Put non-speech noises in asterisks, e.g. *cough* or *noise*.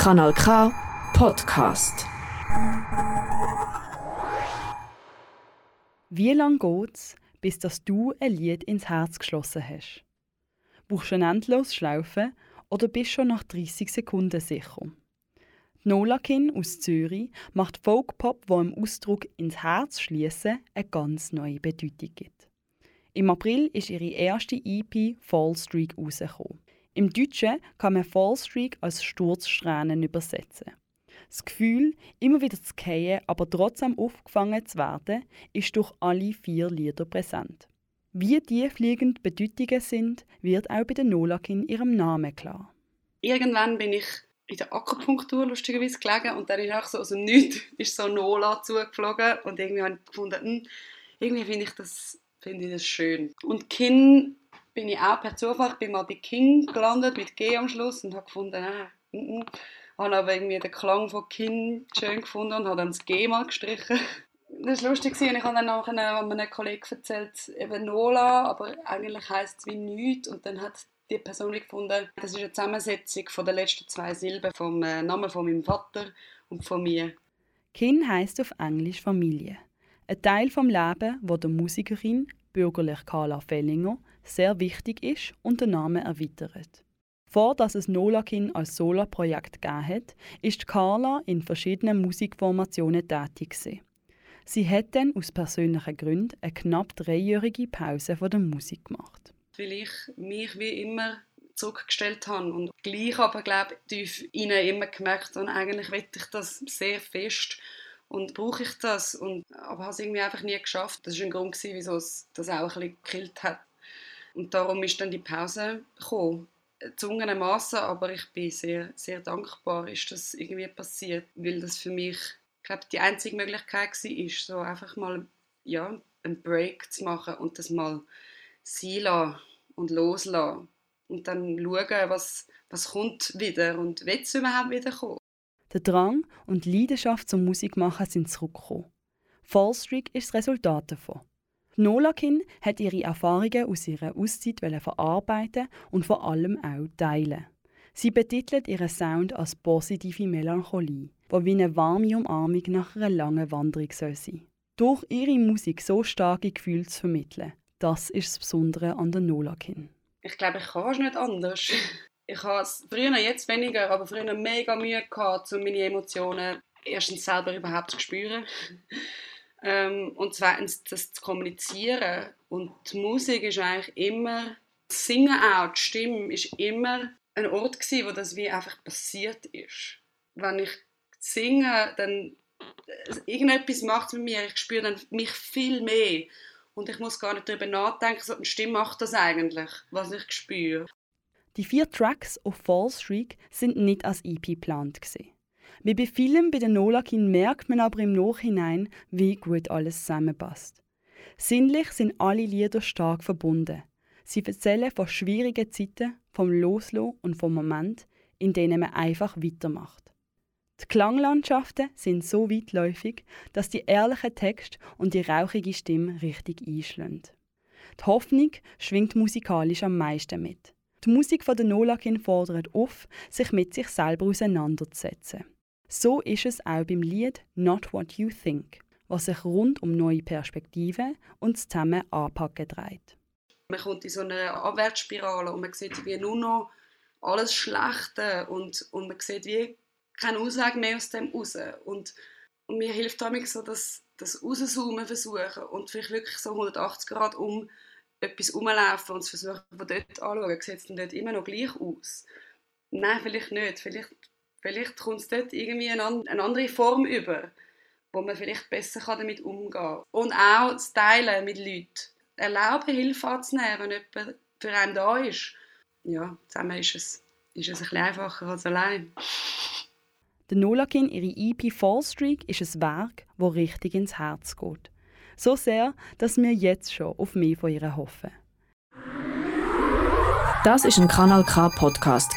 Kanal K Podcast. Wie lange geht's, bis dass du ein Lied ins Herz geschlossen hast? Brauchst du ein endlos Schlaufen oder bist schon nach 30 Sekunden sicher? Die Nolakin aus Zürich macht Folkpop, wo im Ausdruck ins Herz schließen eine ganz neue Bedeutung gibt. Im April ist ihre erste EP Fall Streak rausgekommen. Im Deutschen kann man Fallstreak als Sturzsträhnen übersetzen. Das Gefühl, immer wieder zu fallen, aber trotzdem aufgefangen zu werden, ist durch alle vier Lieder präsent. Wie tiefliegend Bedeutungen sind, wird auch bei der Nolak in ihrem Namen klar. Irgendwann bin ich in der Akupunktur lustigerweise gelegen und dann ist auch so aus dem Nichts *laughs* ist so Nola zugeflogen und irgendwie habe ich gefunden, hm, irgendwie finde ich das finde ich das schön. Und Kin bin ich auch per Zufall, bei King gelandet mit G am Schluss und habe gefunden, äh, mm, mm. habe aber irgendwie den Klang von King schön gefunden und habe dann das G mal gestrichen. Das war lustig und ich habe dann nachher einem Kollegen erzählt, eben Nola, aber eigentlich heisst es wie nichts und dann hat die Person gefunden, das ist eine Zusammensetzung von den letzten zwei Silben vom äh, Namen von meinem Vater und von mir. Kin heisst auf Englisch Familie. Ein Teil vom Leben, wo der Musikerin, bürgerlich Carla Fellinger, sehr wichtig ist und den Namen erweitert. Vor dass es Nolakin als Solo-Projekt gegeben hat, ist Carla in verschiedenen Musikformationen tätig gewesen. Sie hat dann aus persönlichen Gründen eine knapp dreijährige Pause von der Musik gemacht. Weil ich mich wie immer zurückgestellt habe und gleich aber glaube tief innen immer gemerkt und eigentlich will ich das sehr fest und brauche ich das und aber habe es irgendwie einfach nie geschafft. Das war ein Grund wieso es das auch ein bisschen gekillt hat. Und darum ist dann die Pause gekommen. Zungenermaßen, aber ich bin sehr, sehr dankbar, ist das irgendwie passiert, weil das für mich, ich glaube, die einzige Möglichkeit war, so einfach mal ja, einen Break zu machen und das mal sein lassen und loslassen und dann schauen, was, was kommt wieder und wird es überhaupt wieder kommen. Der Drang und die Leidenschaft zum Musikmachen sind zurückgekommen. Fallstreak ist das Resultat davon. Nolakin hat ihre Erfahrungen aus ihrer Auszeit verarbeiten und vor allem auch teilen. Sie betitelt ihren Sound als positive Melancholie, die wie eine warme Umarmung nach einer langen Wanderung soll sein Durch ihre Musik so starke Gefühle zu vermitteln, das ist das Besondere an der Nolakin. Ich glaube, ich kann es nicht anders. Ich habe es früher, jetzt weniger, aber früher mega Mühe gehabt, um meine Emotionen erstens selber überhaupt zu spüren ähm, und zweitens das zu kommunizieren. Und die Musik ist eigentlich immer, das Singen auch, die Stimme, ist immer ein Ort gewesen, wo das wie einfach passiert ist. Wenn ich singe, dann äh, irgendetwas macht mit mir, ich spüre dann mich viel mehr. Und ich muss gar nicht darüber nachdenken, so, die Stimme macht das eigentlich, was ich spüre. Die vier Tracks auf False Shriek sind nicht als EP geplant. Gewesen. Wie bei vielen bei den Nolakin merkt man aber im Nachhinein, wie gut alles zusammenpasst. Sinnlich sind alle Lieder stark verbunden. Sie erzählen von schwierigen Zeiten, vom Loslassen und vom Moment, in denen man einfach weitermacht. Die Klanglandschaften sind so weitläufig, dass die ehrlichen Text und die rauchige Stimme richtig einschlagen. Die Hoffnung schwingt musikalisch am meisten mit. Die Musik von der Nolakin fordert auf, sich mit sich selber auseinanderzusetzen. So ist es auch beim Lied Not What You Think, was sich rund um neue Perspektiven und das Zusammen anpacken dreht. Man kommt in so eine Abwärtsspirale und man sieht wie nur noch alles Schlechte und, und man sieht wie keine Ausweg mehr aus dem raus. Und, und mir hilft damit so, dass das Rauszoomen versuchen und vielleicht wirklich so 180 Grad um etwas rumlaufen und es versuchen von dort anschauen, sieht es dann dort immer noch gleich aus? Nein, vielleicht nicht. Vielleicht Vielleicht kommt es dort irgendwie eine, eine andere Form über, wo man vielleicht besser damit umgehen kann. Und auch das Teilen mit Leuten. Erlauben, Hilfe anzunehmen, wenn jemand für einen da ist. Ja, zusammen ist es, ist es ein bisschen einfacher als allein. Der Nolakin, ihre EP Fall Streak, ist ein Werk, das richtig ins Herz geht. So sehr, dass wir jetzt schon auf mehr von ihr hoffen. Das ist ein Kanal K Podcast